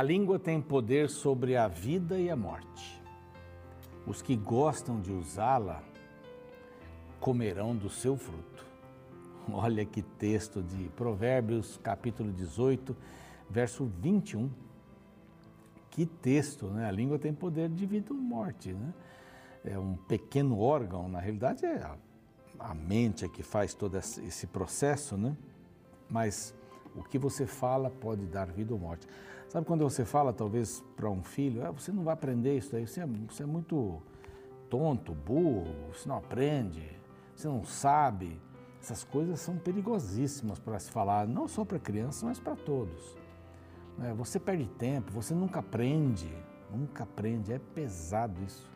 A língua tem poder sobre a vida e a morte. Os que gostam de usá-la comerão do seu fruto. Olha que texto de Provérbios, capítulo 18, verso 21. Que texto, né? A língua tem poder de vida ou morte, né? É um pequeno órgão, na realidade é a, mente é que faz todo esse processo, né? Mas o que você fala pode dar vida ou morte. Sabe quando você fala, talvez, para um filho, ah, você não vai aprender isso daí, você é, você é muito tonto, burro, você não aprende, você não sabe. Essas coisas são perigosíssimas para se falar, não só para crianças, mas para todos. É, você perde tempo, você nunca aprende, nunca aprende, é pesado isso.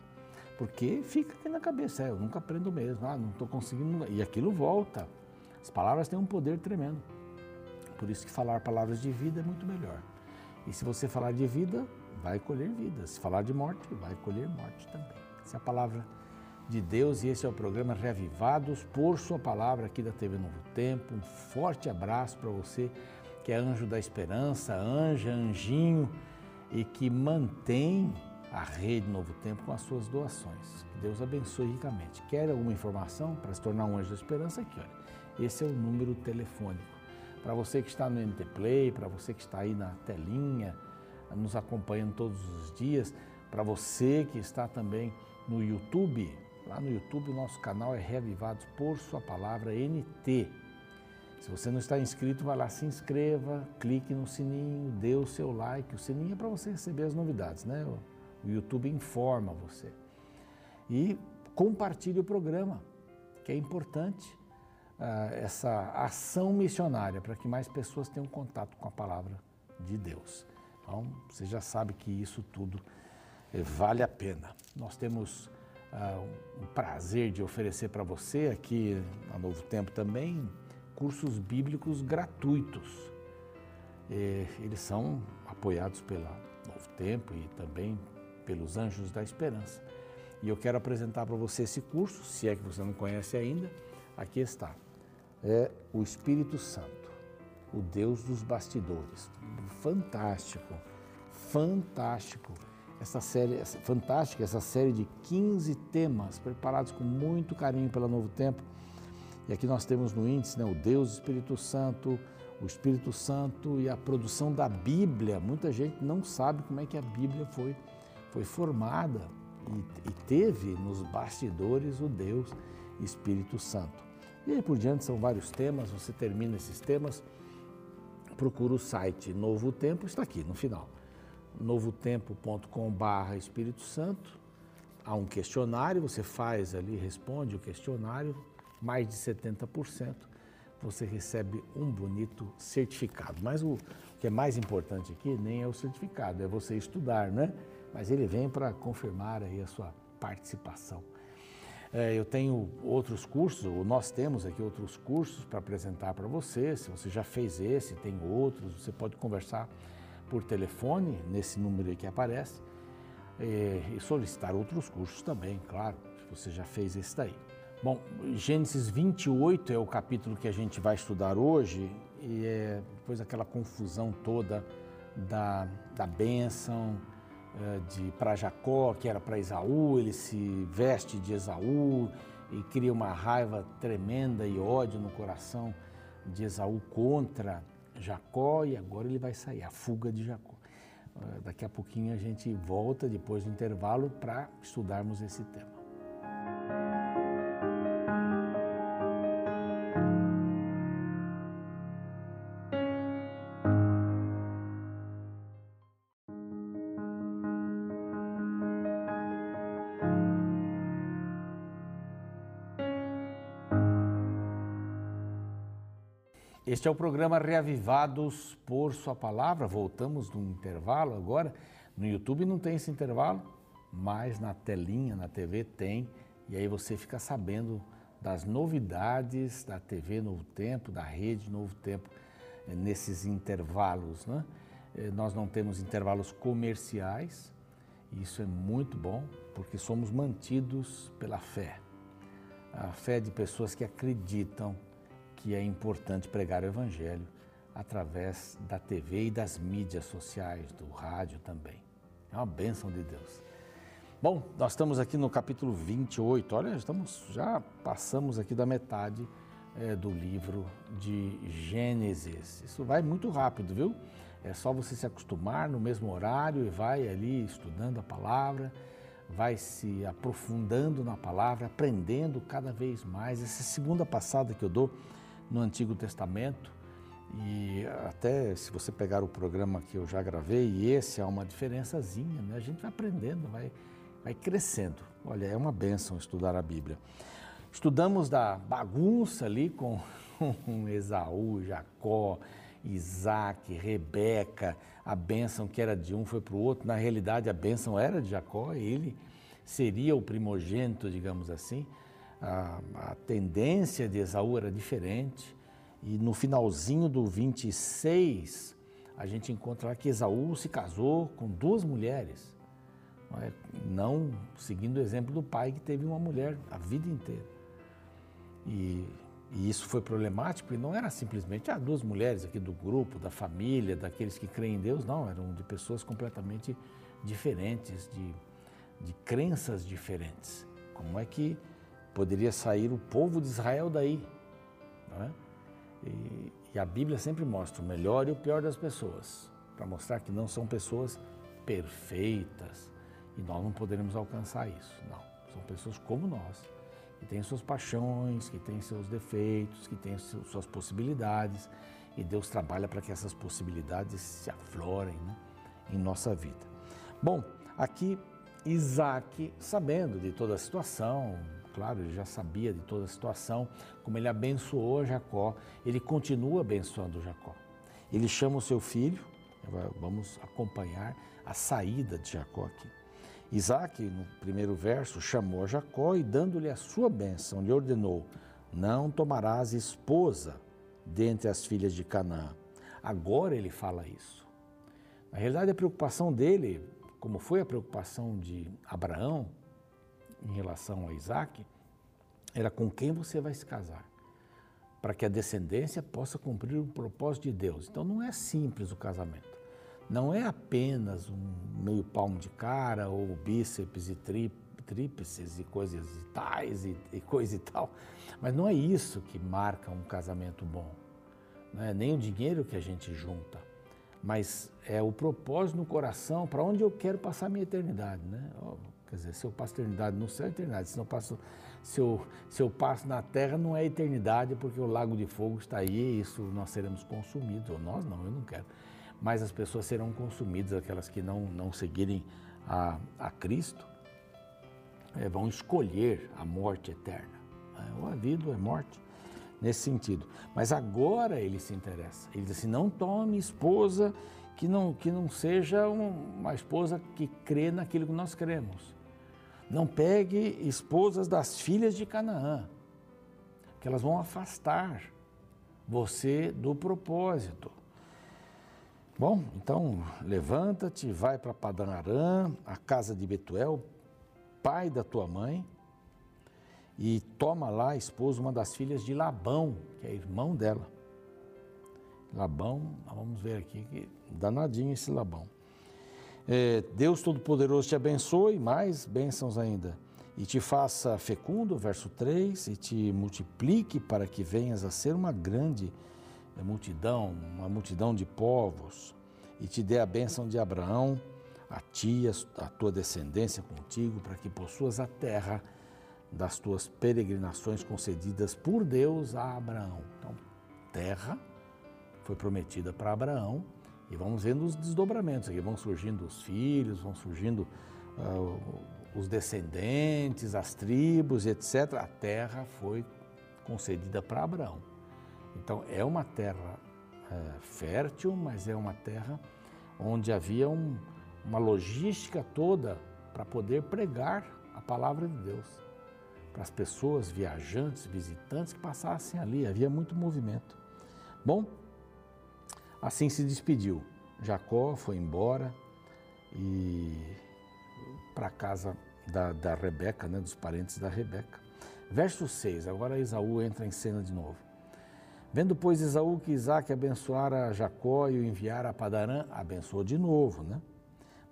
Porque fica aqui na cabeça, é, eu nunca aprendo mesmo, ah, não estou conseguindo, e aquilo volta. As palavras têm um poder tremendo. Por isso que falar palavras de vida é muito melhor. E se você falar de vida, vai colher vida. Se falar de morte, vai colher morte também. Essa é a palavra de Deus e esse é o programa Reavivados por Sua Palavra aqui da TV Novo Tempo. Um forte abraço para você que é anjo da esperança, anja, anjinho e que mantém a rede Novo Tempo com as suas doações. Que Deus abençoe ricamente. Quer alguma informação para se tornar um anjo da esperança? Aqui, olha. Esse é o número telefônico para você que está no NT Play, para você que está aí na telinha, nos acompanhando todos os dias, para você que está também no YouTube, lá no YouTube o nosso canal é Reavivados por Sua Palavra NT. Se você não está inscrito, vai lá, se inscreva, clique no sininho, dê o seu like. O sininho é para você receber as novidades, né? O YouTube informa você. E compartilhe o programa, que é importante essa ação missionária para que mais pessoas tenham contato com a palavra de Deus. Então, você já sabe que isso tudo eh, vale a pena. Nós temos uh, um prazer de oferecer para você aqui na Novo Tempo também cursos bíblicos gratuitos. E eles são apoiados pela Novo Tempo e também pelos Anjos da Esperança. E eu quero apresentar para você esse curso, se é que você não conhece ainda, aqui está é o Espírito Santo, o Deus dos bastidores. Fantástico, fantástico. Essa série, fantástica essa série de 15 temas preparados com muito carinho pela Novo Tempo. E aqui nós temos no índice né, o Deus Espírito Santo, o Espírito Santo e a produção da Bíblia. Muita gente não sabe como é que a Bíblia foi, foi formada e, e teve nos bastidores o Deus Espírito Santo. E aí por diante são vários temas, você termina esses temas, procura o site Novo Tempo, está aqui no final, novotempo.com.br Espírito Santo, há um questionário, você faz ali, responde o questionário, mais de 70%, você recebe um bonito certificado. Mas o que é mais importante aqui nem é o certificado, é você estudar, né? Mas ele vem para confirmar aí a sua participação. É, eu tenho outros cursos, ou nós temos aqui outros cursos para apresentar para você. Se você já fez esse, tem outros, você pode conversar por telefone, nesse número aí que aparece, é, e solicitar outros cursos também, claro, se você já fez esse daí. Bom, Gênesis 28 é o capítulo que a gente vai estudar hoje, e é depois daquela confusão toda da, da bênção, de para Jacó, que era para Esaú, ele se veste de Esaú e cria uma raiva tremenda e ódio no coração de Esaú contra Jacó e agora ele vai sair, a fuga de Jacó. Eh, daqui a pouquinho a gente volta depois do intervalo para estudarmos esse tema. Este é o programa Reavivados por Sua Palavra. Voltamos no intervalo agora. No YouTube não tem esse intervalo, mas na telinha, na TV tem. E aí você fica sabendo das novidades da TV Novo Tempo, da rede Novo Tempo, eh, nesses intervalos. Né? Eh, nós não temos intervalos comerciais, isso é muito bom, porque somos mantidos pela fé. A fé de pessoas que acreditam que é importante pregar o Evangelho através da TV e das mídias sociais, do rádio também. É uma bênção de Deus. Bom, nós estamos aqui no capítulo 28. Olha, estamos já passamos aqui da metade é, do livro de Gênesis. Isso vai muito rápido, viu? É só você se acostumar no mesmo horário e vai ali estudando a palavra, vai se aprofundando na palavra, aprendendo cada vez mais. Essa é segunda passada que eu dou no Antigo Testamento, e até se você pegar o programa que eu já gravei, e esse é uma diferençazinha, né? A gente vai aprendendo, vai, vai crescendo. Olha, é uma bênção estudar a Bíblia. Estudamos da bagunça ali com, com Esaú, Jacó, Isaac, Rebeca, a bênção que era de um foi para o outro. Na realidade, a bênção era de Jacó, ele seria o primogênito, digamos assim. A, a tendência de Esaú era diferente. E no finalzinho do 26, a gente encontra lá que Esaú se casou com duas mulheres, não, é? não seguindo o exemplo do pai que teve uma mulher a vida inteira. E, e isso foi problemático e não era simplesmente ah, duas mulheres aqui do grupo, da família, daqueles que creem em Deus, não, eram de pessoas completamente diferentes, de, de crenças diferentes. Como é que poderia sair o povo de Israel daí? Não é? E, e a Bíblia sempre mostra o melhor e o pior das pessoas, para mostrar que não são pessoas perfeitas e nós não poderemos alcançar isso. Não, são pessoas como nós, que têm suas paixões, que têm seus defeitos, que têm suas possibilidades e Deus trabalha para que essas possibilidades se aflorem né, em nossa vida. Bom, aqui Isaac, sabendo de toda a situação, claro, ele já sabia de toda a situação, como ele abençoou Jacó, ele continua abençoando Jacó. Ele chama o seu filho, vamos acompanhar a saída de Jacó aqui. Isaac, no primeiro verso, chamou Jacó e, dando-lhe a sua bênção, lhe ordenou: Não tomarás esposa dentre as filhas de Canaã. Agora ele fala isso. Na realidade, a preocupação dele, como foi a preocupação de Abraão, em relação a Isaac era com quem você vai se casar, para que a descendência possa cumprir o propósito de Deus. Então não é simples o casamento. Não é apenas um meio palmo de cara ou bíceps e tríplices e coisas e tais e, e coisa e tal. Mas não é isso que marca um casamento bom. Não é nem o dinheiro que a gente junta, mas é o propósito no coração para onde eu quero passar a minha eternidade, né? Quer dizer, se eu passo eternidade no céu, é eternidade. Se, não passo, se, eu, se eu passo na terra, não é eternidade, porque o lago de fogo está aí e isso nós seremos consumidos. Ou nós não, eu não quero. Mas as pessoas serão consumidas, aquelas que não, não seguirem a, a Cristo, é, vão escolher a morte eterna. É, ou a vida ou a morte, nesse sentido. Mas agora ele se interessa. Ele diz assim: não tome esposa que não, que não seja uma esposa que crê naquilo que nós cremos. Não pegue esposas das filhas de Canaã, que elas vão afastar você do propósito. Bom, então levanta-te, vai para Padan Aram, a casa de Betuel, pai da tua mãe, e toma lá a esposa, uma das filhas de Labão, que é irmão dela. Labão, vamos ver aqui, que danadinho esse Labão. É, Deus Todo-Poderoso te abençoe, mais bênçãos ainda, e te faça fecundo, verso 3, e te multiplique para que venhas a ser uma grande é, multidão, uma multidão de povos, e te dê a bênção de Abraão, a ti, a tua descendência contigo, para que possuas a terra das tuas peregrinações concedidas por Deus a Abraão. Então, terra foi prometida para Abraão e vamos vendo os desdobramentos aqui, vão surgindo os filhos, vão surgindo uh, os descendentes, as tribos, etc. A terra foi concedida para Abraão. Então é uma terra uh, fértil, mas é uma terra onde havia um, uma logística toda para poder pregar a palavra de Deus para as pessoas, viajantes, visitantes que passassem ali. Havia muito movimento. Bom, Assim se despediu. Jacó foi embora e para casa da, da Rebeca, né, dos parentes da Rebeca. Verso 6, agora Esaú entra em cena de novo. Vendo, pois, Esaú que Isaac abençoara Jacó e o enviara a Padarã, abençoou de novo, né?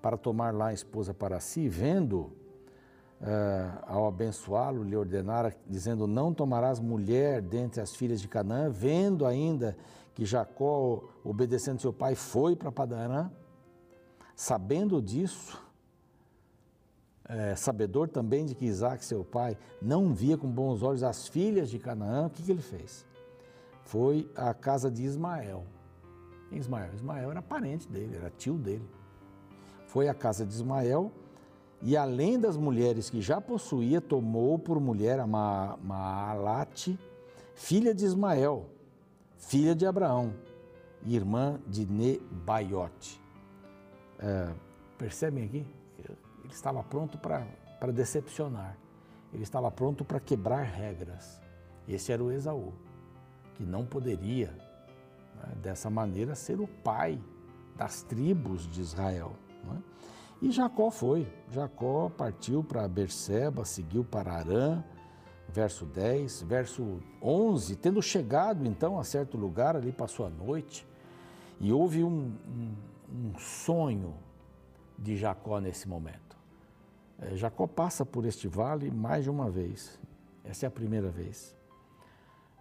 Para tomar lá a esposa para si, vendo, uh, ao abençoá-lo, lhe ordenara, dizendo: Não tomarás mulher dentre as filhas de Canaã, vendo ainda que Jacó, obedecendo seu pai, foi para Padarã, sabendo disso, é, sabedor também de que Isaac, seu pai, não via com bons olhos as filhas de Canaã, o que, que ele fez? Foi à casa de Ismael. Ismael, Ismael era parente dele, era tio dele. Foi à casa de Ismael e, além das mulheres que já possuía, tomou por mulher a Maalate, filha de Ismael, filha de Abraão, irmã de Nebaiote. É, percebem aqui? Ele estava pronto para decepcionar. Ele estava pronto para quebrar regras. Esse era o Esaú, que não poderia, né, dessa maneira, ser o pai das tribos de Israel. Né? E Jacó foi. Jacó partiu para Berseba, seguiu para Arã, verso 10, verso 11. Tendo chegado então a certo lugar, ali passou a noite, e houve um, um, um sonho de Jacó nesse momento. É, Jacó passa por este vale mais de uma vez. Essa é a primeira vez.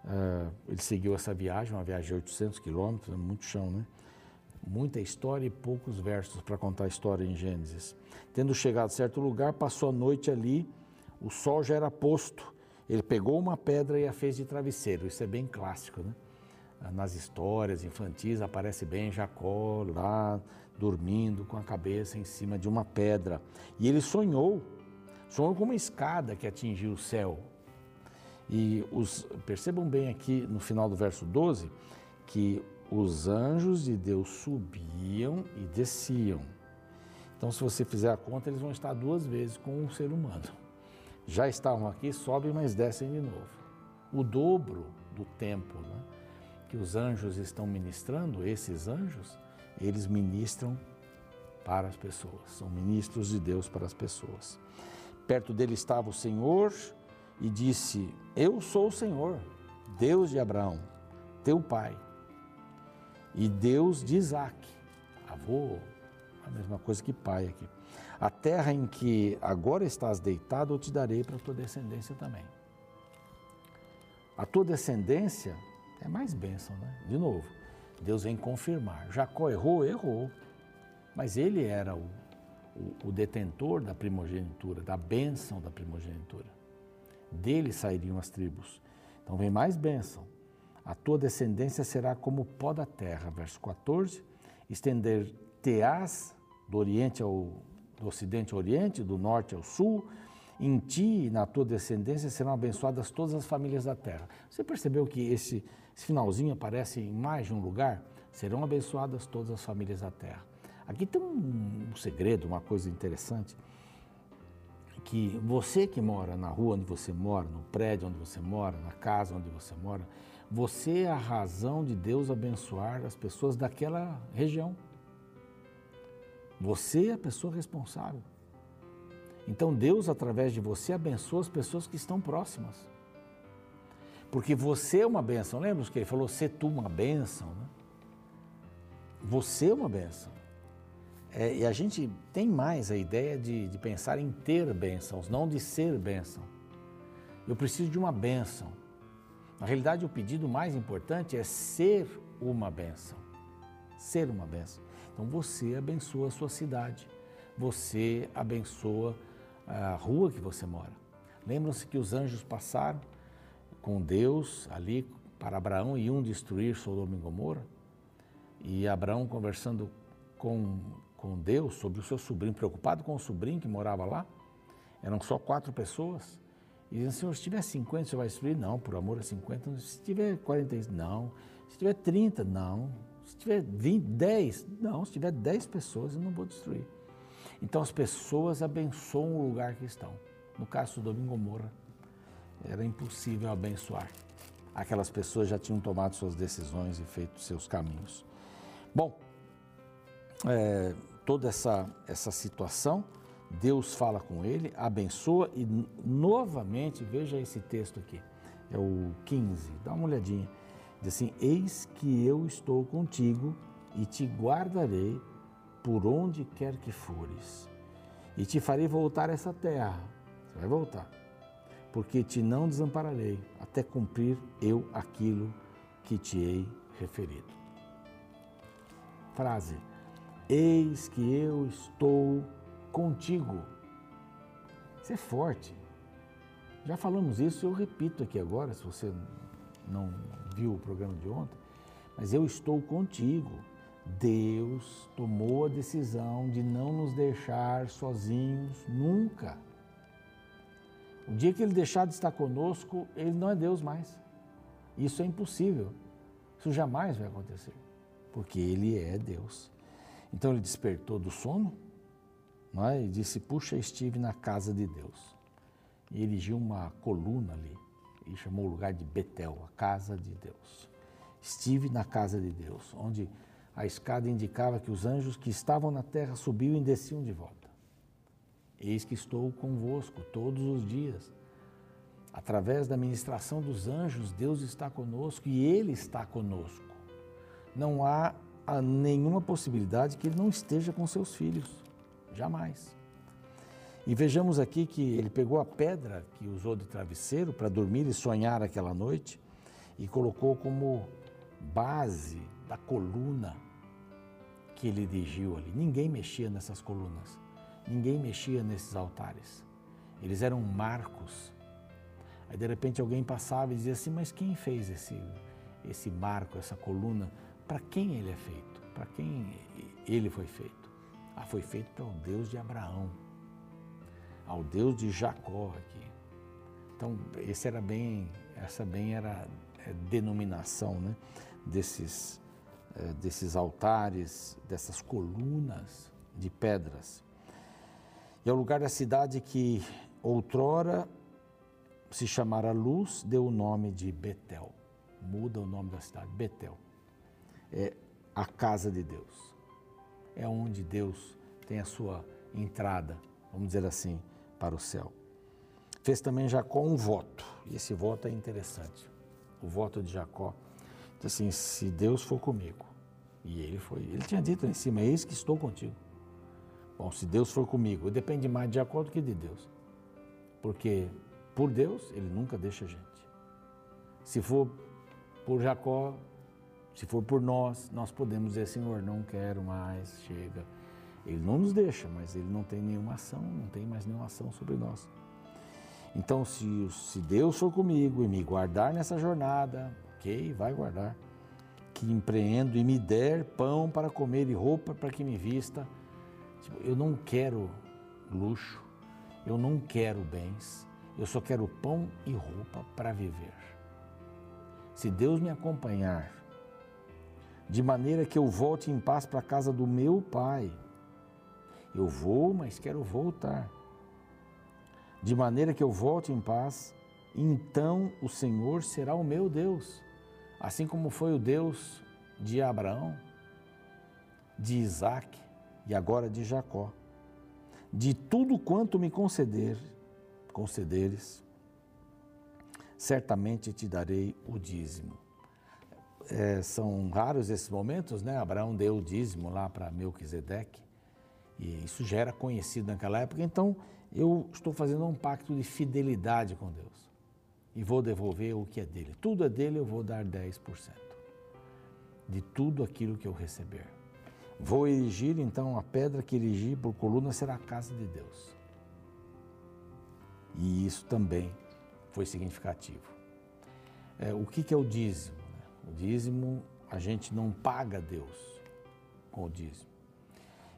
É, ele seguiu essa viagem, uma viagem de 800 quilômetros, muito chão, né? Muita história e poucos versos para contar a história em Gênesis. Tendo chegado a certo lugar, passou a noite ali, o sol já era posto. Ele pegou uma pedra e a fez de travesseiro. Isso é bem clássico, né? Nas histórias infantis aparece bem Jacó lá dormindo com a cabeça em cima de uma pedra. E ele sonhou, sonhou com uma escada que atingiu o céu. E os, percebam bem aqui no final do verso 12 que os anjos de Deus subiam e desciam. Então, se você fizer a conta, eles vão estar duas vezes com um ser humano. Já estavam aqui, sobem, mas descem de novo. O dobro do tempo né, que os anjos estão ministrando, esses anjos, eles ministram para as pessoas, são ministros de Deus para as pessoas. Perto dele estava o Senhor e disse: Eu sou o Senhor, Deus de Abraão, teu pai, e Deus de Isaac, avô, a mesma coisa que pai aqui. A terra em que agora estás deitado, eu te darei para a tua descendência também. A tua descendência é mais bênção, né? De novo, Deus vem confirmar. Jacó errou, errou. Mas ele era o, o, o detentor da primogenitura, da bênção da primogenitura. Dele sairiam as tribos. Então vem mais bênção. A tua descendência será como o pó da terra. Verso 14. Estender-te-ás do oriente ao do ocidente ao oriente, do norte ao sul. Em ti e na tua descendência serão abençoadas todas as famílias da terra. Você percebeu que esse esse finalzinho aparece em mais de um lugar. Serão abençoadas todas as famílias da terra. Aqui tem um, um segredo, uma coisa interessante, que você que mora na rua onde você mora, no prédio onde você mora, na casa onde você mora, você é a razão de Deus abençoar as pessoas daquela região. Você é a pessoa responsável. Então Deus, através de você, abençoa as pessoas que estão próximas. Porque você é uma bênção. Lembra que ele falou, ser tu uma bênção? Né? Você é uma bênção. É, e a gente tem mais a ideia de, de pensar em ter bênçãos, não de ser bênção. Eu preciso de uma bênção. Na realidade, o pedido mais importante é ser uma bênção. Ser uma bênção. Então você abençoa a sua cidade, você abençoa a rua que você mora. Lembram-se que os anjos passaram com Deus ali para Abraão iam destruir Sodoma e Gomorra. E Abraão conversando com, com Deus sobre o seu sobrinho, preocupado com o sobrinho que morava lá. Eram só quatro pessoas. E dizendo, Senhor, se tiver 50, você vai destruir? Não, por amor a 50. Se tiver 40, não. Se tiver 30, não. Se tiver 20, 10, não. Se tiver 10 pessoas, eu não vou destruir. Então as pessoas abençoam o lugar que estão. No caso do Domingo Gomorra, era impossível abençoar. Aquelas pessoas já tinham tomado suas decisões e feito seus caminhos. Bom, é, toda essa, essa situação, Deus fala com ele, abençoa e novamente, veja esse texto aqui, é o 15, dá uma olhadinha. Diz assim: Eis que eu estou contigo e te guardarei por onde quer que fores, e te farei voltar a essa terra. Você vai voltar, porque te não desampararei até cumprir eu aquilo que te hei referido. Frase: Eis que eu estou contigo. Isso é forte. Já falamos isso, eu repito aqui agora, se você não viu o programa de ontem, mas eu estou contigo. Deus tomou a decisão de não nos deixar sozinhos nunca. O dia que Ele deixar de estar conosco, Ele não é Deus mais. Isso é impossível. Isso jamais vai acontecer, porque Ele é Deus. Então Ele despertou do sono não é? e disse: Puxa, estive na casa de Deus. E erigiu uma coluna ali e chamou o lugar de Betel, a casa de Deus. Estive na casa de Deus, onde a escada indicava que os anjos que estavam na terra subiam e desciam de volta. Eis que estou convosco todos os dias. Através da ministração dos anjos, Deus está conosco e Ele está conosco. Não há nenhuma possibilidade que Ele não esteja com seus filhos. Jamais. E vejamos aqui que ele pegou a pedra que usou de travesseiro para dormir e sonhar aquela noite e colocou como base da coluna que ele erigiu ali. Ninguém mexia nessas colunas, ninguém mexia nesses altares. Eles eram marcos. Aí de repente alguém passava e dizia assim: Mas quem fez esse, esse marco, essa coluna? Para quem ele é feito? Para quem ele foi feito? Ah, foi feito para o Deus de Abraão ao Deus de Jacó aqui. Então, esse era bem, essa bem era é, denominação né, desses, é, desses altares, dessas colunas de pedras. E ao lugar da cidade que outrora se chamara Luz, deu o nome de Betel. Muda o nome da cidade, Betel. É a casa de Deus. É onde Deus tem a sua entrada, vamos dizer assim, para o céu. Fez também Jacó um voto, e esse voto é interessante. O voto de Jacó diz assim: se Deus for comigo, e ele foi, ele tinha dito em cima: eis que estou contigo. Bom, se Deus for comigo, depende mais de Jacó do que de Deus, porque por Deus ele nunca deixa a gente. Se for por Jacó, se for por nós, nós podemos dizer: Senhor, não quero mais, chega ele não nos deixa, mas ele não tem nenhuma ação, não tem mais nenhuma ação sobre nós. Então, se, se Deus for comigo e me guardar nessa jornada, ok, vai guardar, que empreendo e me der pão para comer e roupa para que me vista, tipo, eu não quero luxo, eu não quero bens, eu só quero pão e roupa para viver. Se Deus me acompanhar, de maneira que eu volte em paz para a casa do meu Pai, eu vou, mas quero voltar. De maneira que eu volte em paz, então o Senhor será o meu Deus, assim como foi o Deus de Abraão, de Isaac e agora de Jacó. De tudo quanto me conceder, concederes, certamente te darei o dízimo. É, são raros esses momentos, né? Abraão deu o dízimo lá para Melquisedeque. E isso já era conhecido naquela época, então eu estou fazendo um pacto de fidelidade com Deus. E vou devolver o que é dele. Tudo é dele, eu vou dar 10%. De tudo aquilo que eu receber. Vou erigir então a pedra que erigi por coluna será a casa de Deus. E isso também foi significativo. É, o que, que é o dízimo? Né? O dízimo, a gente não paga Deus com o dízimo.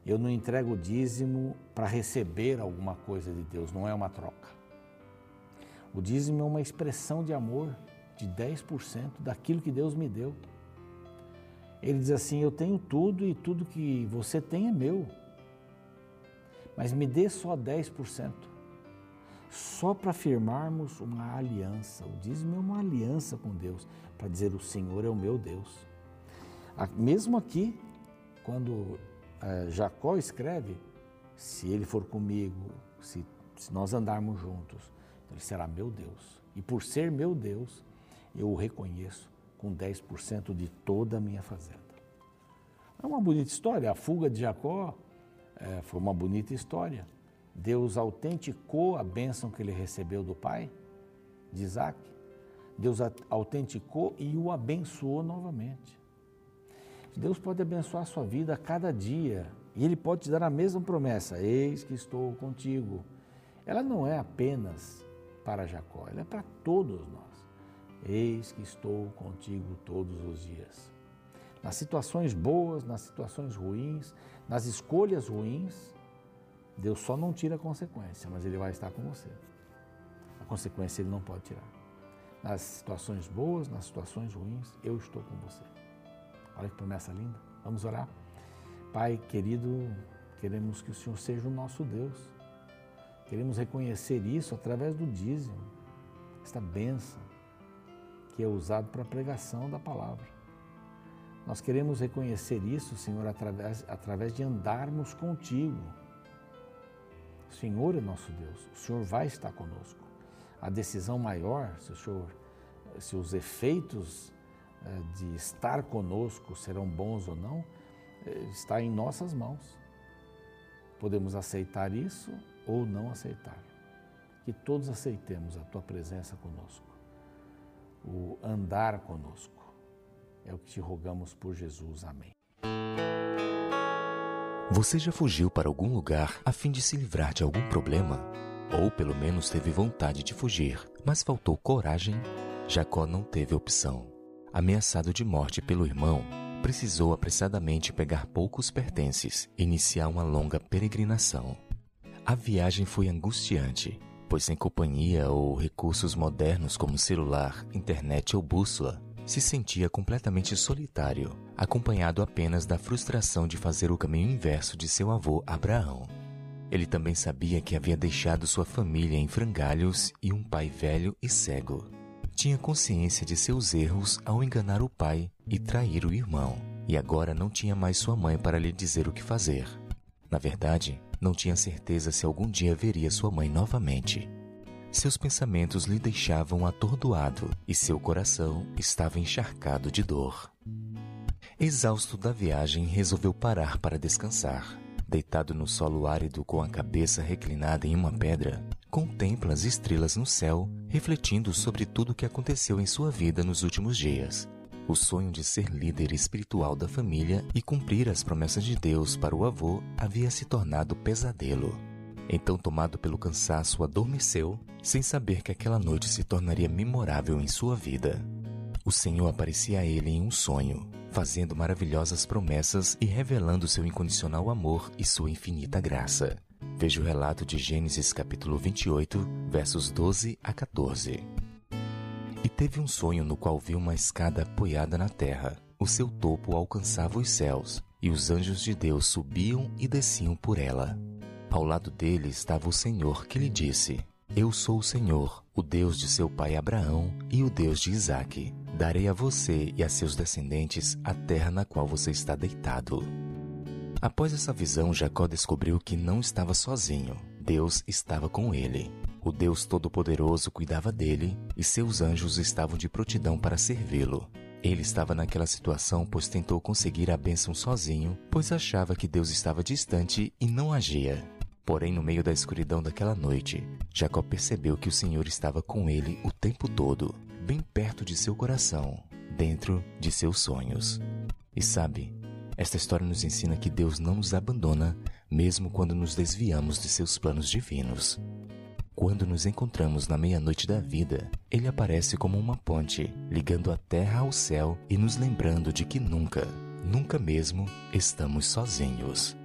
Eu não entrego o dízimo para receber alguma coisa de Deus, não é uma troca. O dízimo é uma expressão de amor de 10% daquilo que Deus me deu. Ele diz assim: Eu tenho tudo e tudo que você tem é meu, mas me dê só 10%. Só para firmarmos uma aliança. O dízimo é uma aliança com Deus, para dizer: O Senhor é o meu Deus. Mesmo aqui, quando é, Jacó escreve: se ele for comigo, se, se nós andarmos juntos, ele será meu Deus. E por ser meu Deus, eu o reconheço com 10% de toda a minha fazenda. É uma bonita história. A fuga de Jacó é, foi uma bonita história. Deus autenticou a bênção que ele recebeu do pai, de Isaac. Deus autenticou e o abençoou novamente. Deus pode abençoar a sua vida a cada dia e Ele pode te dar a mesma promessa: Eis que estou contigo. Ela não é apenas para Jacó, ela é para todos nós. Eis que estou contigo todos os dias. Nas situações boas, nas situações ruins, nas escolhas ruins, Deus só não tira a consequência, mas Ele vai estar com você. A consequência Ele não pode tirar. Nas situações boas, nas situações ruins, eu estou com você. Olha que promessa linda. Vamos orar. Pai querido, queremos que o Senhor seja o nosso Deus. Queremos reconhecer isso através do dízimo, esta benção que é usado para a pregação da palavra. Nós queremos reconhecer isso, Senhor, através, através de andarmos contigo. O Senhor é nosso Deus, o Senhor vai estar conosco. A decisão maior, se, o Senhor, se os efeitos de estar conosco serão bons ou não, eh, está em nossas mãos. Podemos aceitar isso ou não aceitar. Que todos aceitemos a tua presença conosco, o andar conosco. É o que te rogamos por Jesus. Amém. Você já fugiu para algum lugar a fim de se livrar de algum problema? Ou pelo menos teve vontade de fugir, mas faltou coragem? Jacó não teve opção. Ameaçado de morte pelo irmão, precisou apressadamente pegar poucos pertences e iniciar uma longa peregrinação. A viagem foi angustiante, pois sem companhia ou recursos modernos como celular, internet ou bússola, se sentia completamente solitário, acompanhado apenas da frustração de fazer o caminho inverso de seu avô Abraão. Ele também sabia que havia deixado sua família em frangalhos e um pai velho e cego. Tinha consciência de seus erros ao enganar o pai e trair o irmão, e agora não tinha mais sua mãe para lhe dizer o que fazer. Na verdade, não tinha certeza se algum dia veria sua mãe novamente. Seus pensamentos lhe deixavam atordoado e seu coração estava encharcado de dor. Exausto da viagem, resolveu parar para descansar. Deitado no solo árido com a cabeça reclinada em uma pedra, contempla as estrelas no céu, refletindo sobre tudo o que aconteceu em sua vida nos últimos dias. O sonho de ser líder espiritual da família e cumprir as promessas de Deus para o avô havia se tornado pesadelo. Então, tomado pelo cansaço, adormeceu, sem saber que aquela noite se tornaria memorável em sua vida. O Senhor aparecia a ele em um sonho, fazendo maravilhosas promessas e revelando seu incondicional amor e sua infinita graça. Veja o relato de Gênesis capítulo 28, versos 12 a 14. E teve um sonho no qual viu uma escada apoiada na terra. O seu topo alcançava os céus, e os anjos de Deus subiam e desciam por ela. Ao lado dele estava o Senhor, que lhe disse: Eu sou o Senhor, o Deus de seu pai Abraão e o Deus de Isaque. Darei a você e a seus descendentes a terra na qual você está deitado. Após essa visão, Jacó descobriu que não estava sozinho. Deus estava com ele. O Deus Todo-Poderoso cuidava dele e seus anjos estavam de prontidão para servi-lo. Ele estava naquela situação pois tentou conseguir a bênção sozinho, pois achava que Deus estava distante e não agia. Porém, no meio da escuridão daquela noite, Jacó percebeu que o Senhor estava com ele o tempo todo, bem perto de seu coração, dentro de seus sonhos. E sabe, esta história nos ensina que Deus não nos abandona, mesmo quando nos desviamos de seus planos divinos. Quando nos encontramos na meia-noite da vida, ele aparece como uma ponte, ligando a terra ao céu e nos lembrando de que nunca, nunca mesmo estamos sozinhos.